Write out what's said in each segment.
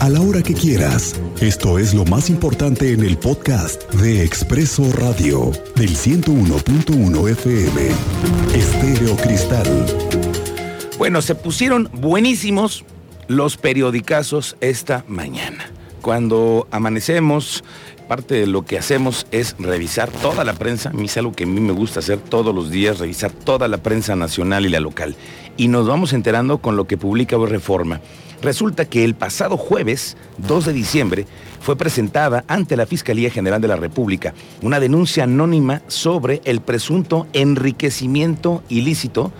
a la hora que quieras. Esto es lo más importante en el podcast de Expreso Radio del 101.1 FM. Estéreo Cristal. Bueno, se pusieron buenísimos los periodicazos esta mañana. Cuando amanecemos, parte de lo que hacemos es revisar toda la prensa. Es algo que a mí me gusta hacer todos los días, revisar toda la prensa nacional y la local. Y nos vamos enterando con lo que publica Reforma. Resulta que el pasado jueves, 2 de diciembre, fue presentada ante la Fiscalía General de la República una denuncia anónima sobre el presunto enriquecimiento ilícito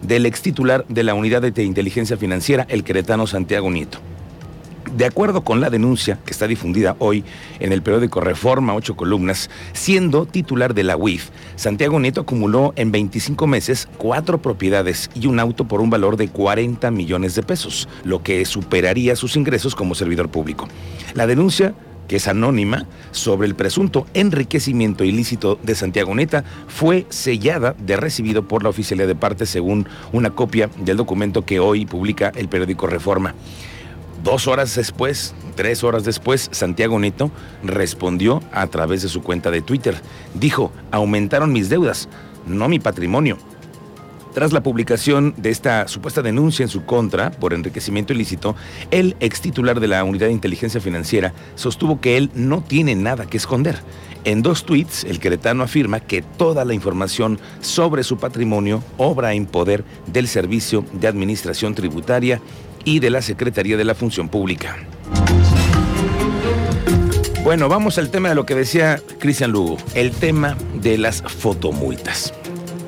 del ex titular de la Unidad de Inteligencia Financiera, el queretano Santiago Nieto. De acuerdo con la denuncia que está difundida hoy en el periódico Reforma, ocho columnas, siendo titular de la UIF, Santiago Nieto acumuló en 25 meses cuatro propiedades y un auto por un valor de 40 millones de pesos, lo que superaría sus ingresos como servidor público. La denuncia que es anónima, sobre el presunto enriquecimiento ilícito de Santiago Neta, fue sellada de recibido por la oficialidad de parte según una copia del documento que hoy publica el periódico Reforma. Dos horas después, tres horas después, Santiago Neto respondió a través de su cuenta de Twitter. Dijo, aumentaron mis deudas, no mi patrimonio. Tras la publicación de esta supuesta denuncia en su contra por enriquecimiento ilícito, el ex titular de la Unidad de Inteligencia Financiera sostuvo que él no tiene nada que esconder. En dos tweets, el queretano afirma que toda la información sobre su patrimonio obra en poder del Servicio de Administración Tributaria y de la Secretaría de la Función Pública. Bueno, vamos al tema de lo que decía Cristian Lugo, el tema de las fotomultas.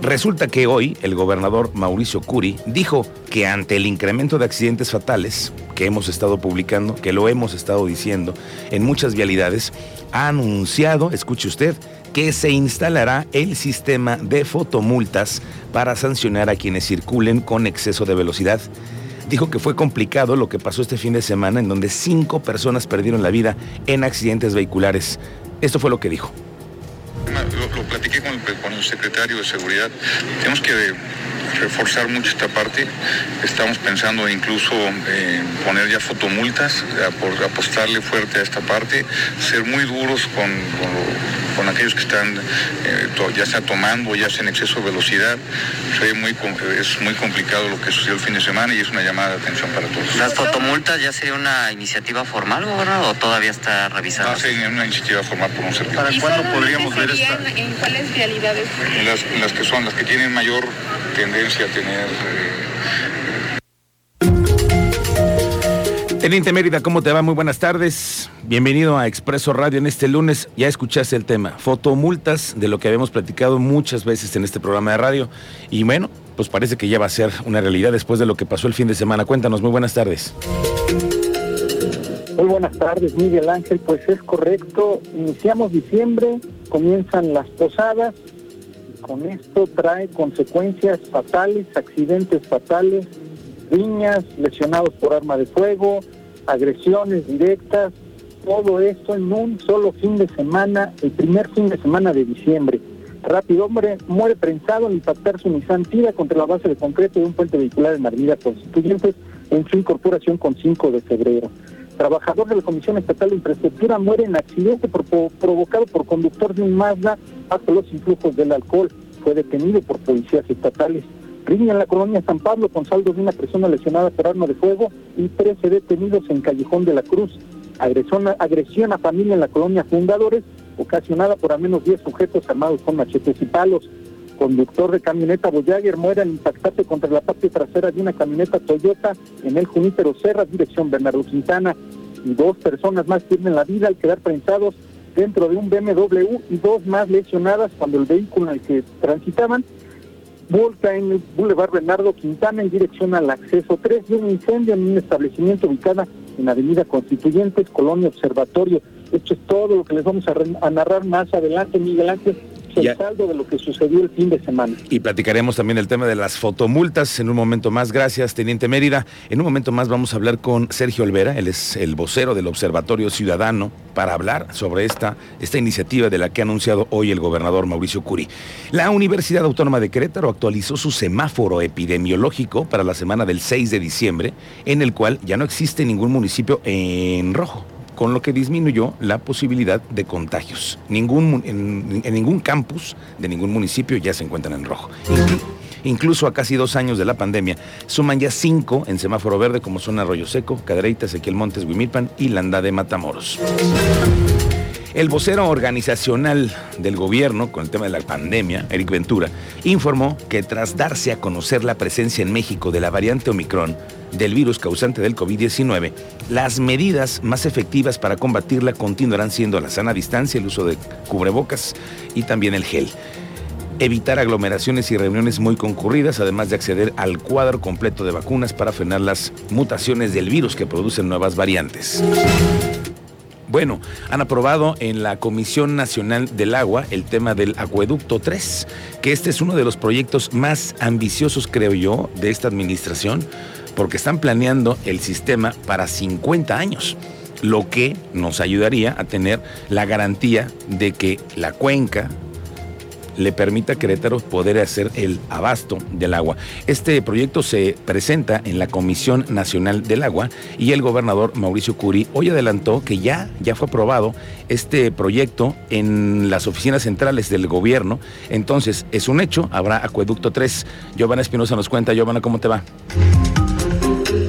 Resulta que hoy el gobernador Mauricio Curi dijo que ante el incremento de accidentes fatales que hemos estado publicando, que lo hemos estado diciendo en muchas vialidades, ha anunciado, escuche usted, que se instalará el sistema de fotomultas para sancionar a quienes circulen con exceso de velocidad dijo que fue complicado lo que pasó este fin de semana en donde cinco personas perdieron la vida en accidentes vehiculares. Esto fue lo que dijo. Lo, platiqué con el, secretario de Seguridad. Tenemos que reforzar mucho esta parte. Estamos pensando incluso en poner ya fotomultas, apostarle fuerte a esta parte, ser muy duros con, con, aquellos que están eh, ya sea tomando, ya sea en exceso de velocidad. muy, es muy complicado lo que sucedió el fin de semana y es una llamada de atención para todos. ¿Las fotomultas ya sería una iniciativa formal, gobernador, o todavía está revisada? No, sería una iniciativa formal por un servidor. ¿Para cuándo podríamos ver esta? ¿En cuáles realidades? las, en las que son, las que tienen mayor tendencia a tener... Eh, Teniente Mérida, ¿cómo te va? Muy buenas tardes. Bienvenido a Expreso Radio en este lunes. Ya escuchaste el tema, fotomultas, de lo que habíamos platicado muchas veces en este programa de radio. Y bueno, pues parece que ya va a ser una realidad después de lo que pasó el fin de semana. Cuéntanos, muy buenas tardes. Muy buenas tardes, Miguel Ángel. Pues es correcto. Iniciamos diciembre, comienzan las posadas, con esto trae consecuencias fatales, accidentes fatales, riñas, lesionados por arma de fuego, agresiones directas, todo esto en un solo fin de semana, el primer fin de semana de diciembre. Rápido hombre muere prensado al impactar su Nissan contra la base de concreto de un puente vehicular en Avenida Constituyentes en su incorporación con 5 de febrero. Trabajador de la Comisión Estatal de Infraestructura muere en accidente provocado por conductor de un Mazda bajo los influjos del alcohol. Fue detenido por policías estatales. Riña en la colonia San Pablo con saldo de una persona lesionada por arma de fuego y 13 detenidos en Callejón de la Cruz. Agresión, agresión a familia en la colonia Fundadores, ocasionada por al menos 10 sujetos armados con machetes y palos conductor de camioneta Voyager muere al impactarse contra la parte trasera de una camioneta Toyota en el Junípero Serra, dirección Bernardo Quintana. Y dos personas más pierden la vida al quedar prensados dentro de un BMW y dos más lesionadas cuando el vehículo en el que transitaban volca en el Boulevard Bernardo Quintana en dirección al acceso 3 de un incendio en un establecimiento ubicado en Avenida Constituyentes, Colonia Observatorio. Esto es todo lo que les vamos a, narrar más adelante, Miguel Ángel el saldo de lo que sucedió el fin de semana. Y platicaremos también el tema de las fotomultas en un momento más. Gracias, Teniente Mérida. En un momento más vamos a hablar con Sergio Olvera, él es el vocero del Observatorio Ciudadano, para hablar sobre esta, esta iniciativa de la que ha anunciado hoy el gobernador Mauricio Curi. La Universidad Autónoma de Querétaro actualizó su semáforo epidemiológico para la semana del 6 de diciembre, en el cual ya no existe ningún municipio en rojo con lo que disminuyó la posibilidad de contagios. Ningún, en, ningún campus de ningún municipio ya se encuentran en rojo. incluso a casi dos años de la pandemia, suman ya cinco en semáforo verde como son Arroyo Seco, Cadereyta, Ezequiel Montes, Huimilpan y Landa de Matamoros. El vocero organizacional del gobierno con el tema de la pandemia, Eric Ventura, informó que tras darse a conocer la presencia en México de la variante Omicron, del virus causante del COVID-19, las medidas más efectivas para combatirla continuarán siendo la sana distancia, el uso de cubrebocas y también el gel. Evitar aglomeraciones y reuniones muy concurridas, además de acceder al cuadro completo de vacunas para frenar las mutaciones del virus que producen nuevas variantes. Bueno, han aprobado en la Comisión Nacional del Agua el tema del Acueducto 3, que este es uno de los proyectos más ambiciosos, creo yo, de esta administración porque están planeando el sistema para 50 años, lo que nos ayudaría a tener la garantía de que la cuenca le permita a Querétaro poder hacer el abasto del agua. Este proyecto se presenta en la Comisión Nacional del Agua y el gobernador Mauricio Curi hoy adelantó que ya, ya fue aprobado este proyecto en las oficinas centrales del gobierno. Entonces, es un hecho, habrá Acueducto 3. Giovanna Espinosa nos cuenta. Giovanna, ¿cómo te va?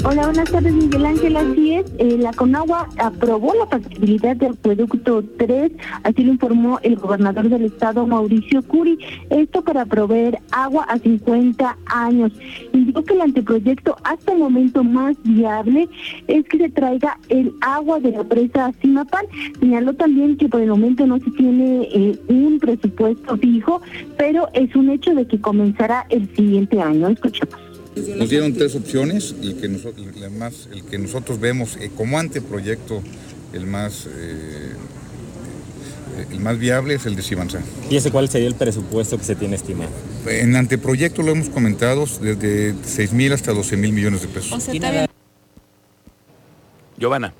Hola, buenas tardes, Miguel Ángel. Así es, eh, la Conagua aprobó la factibilidad del acueducto 3, así lo informó el gobernador del estado, Mauricio Curi. Esto para proveer agua a 50 años. Indicó que el anteproyecto hasta el momento más viable es que se traiga el agua de la presa Simapal. Señaló también que por el momento no se tiene eh, un presupuesto fijo, pero es un hecho de que comenzará el siguiente año. Escuchemos. Nos dieron tres opciones y que nosotros, el, más, el que nosotros vemos eh, como anteproyecto el más, eh, el más viable es el de Sibanzá. ¿Y ese cuál sería el presupuesto que se tiene estimado? En anteproyecto lo hemos comentado desde 6 mil hasta 12 mil millones de pesos. Giovanna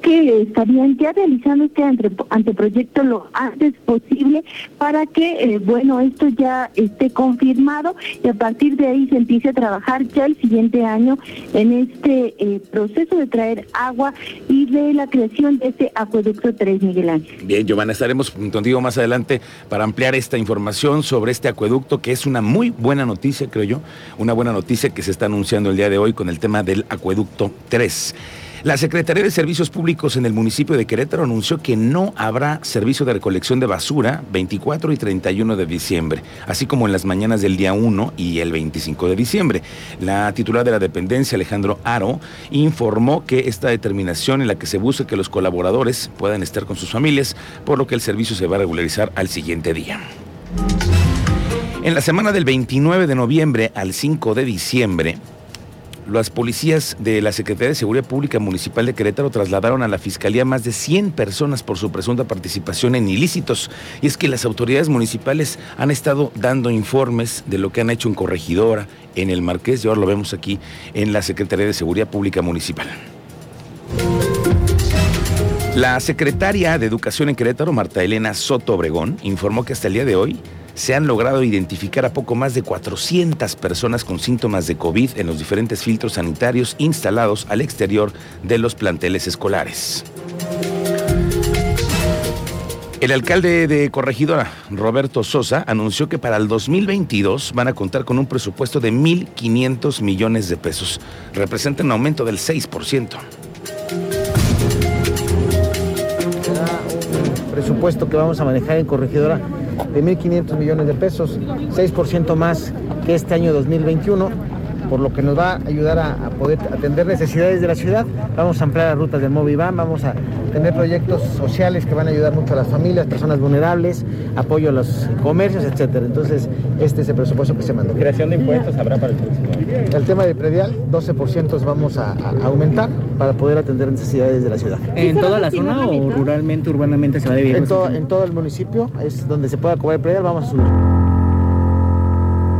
que estarían ya realizando este anteproyecto lo antes posible para que, eh, bueno, esto ya esté confirmado y a partir de ahí se empiece a trabajar ya el siguiente año en este eh, proceso de traer agua y de la creación de este acueducto 3, Miguel Ángel. Bien, Giovanna, estaremos contigo más adelante para ampliar esta información sobre este acueducto, que es una muy buena noticia, creo yo, una buena noticia que se está anunciando el día de hoy con el tema del acueducto 3. La Secretaría de Servicios Públicos en el municipio de Querétaro anunció que no habrá servicio de recolección de basura 24 y 31 de diciembre, así como en las mañanas del día 1 y el 25 de diciembre. La titular de la dependencia, Alejandro Aro, informó que esta determinación en la que se busca que los colaboradores puedan estar con sus familias, por lo que el servicio se va a regularizar al siguiente día. En la semana del 29 de noviembre al 5 de diciembre, las policías de la Secretaría de Seguridad Pública Municipal de Querétaro trasladaron a la Fiscalía más de 100 personas por su presunta participación en ilícitos. Y es que las autoridades municipales han estado dando informes de lo que han hecho en Corregidora, en el Marqués, y ahora lo vemos aquí en la Secretaría de Seguridad Pública Municipal. La secretaria de Educación en Querétaro, Marta Elena Soto Obregón, informó que hasta el día de hoy se han logrado identificar a poco más de 400 personas con síntomas de COVID en los diferentes filtros sanitarios instalados al exterior de los planteles escolares. El alcalde de Corregidora, Roberto Sosa, anunció que para el 2022 van a contar con un presupuesto de 1.500 millones de pesos. Representa un aumento del 6%. un presupuesto que vamos a manejar en Corregidora de 1.500 millones de pesos, 6% más que este año 2021. Por lo que nos va a ayudar a, poder atender necesidades de la ciudad. Vamos a ampliar las rutas del Moviván, vamos a tener proyectos sociales que van a ayudar mucho a las familias, personas vulnerables, apoyo a los comercios, etcétera. Entonces, este es el presupuesto que se mandó. ¿Creación de impuestos habrá para el próximo El tema de predial, 12% vamos a, aumentar para poder atender necesidades de la ciudad. ¿En toda la zona o ruralmente, urbanamente se va a dividir? En todo, en todo el municipio es donde se pueda cobrar el predial, vamos a subir.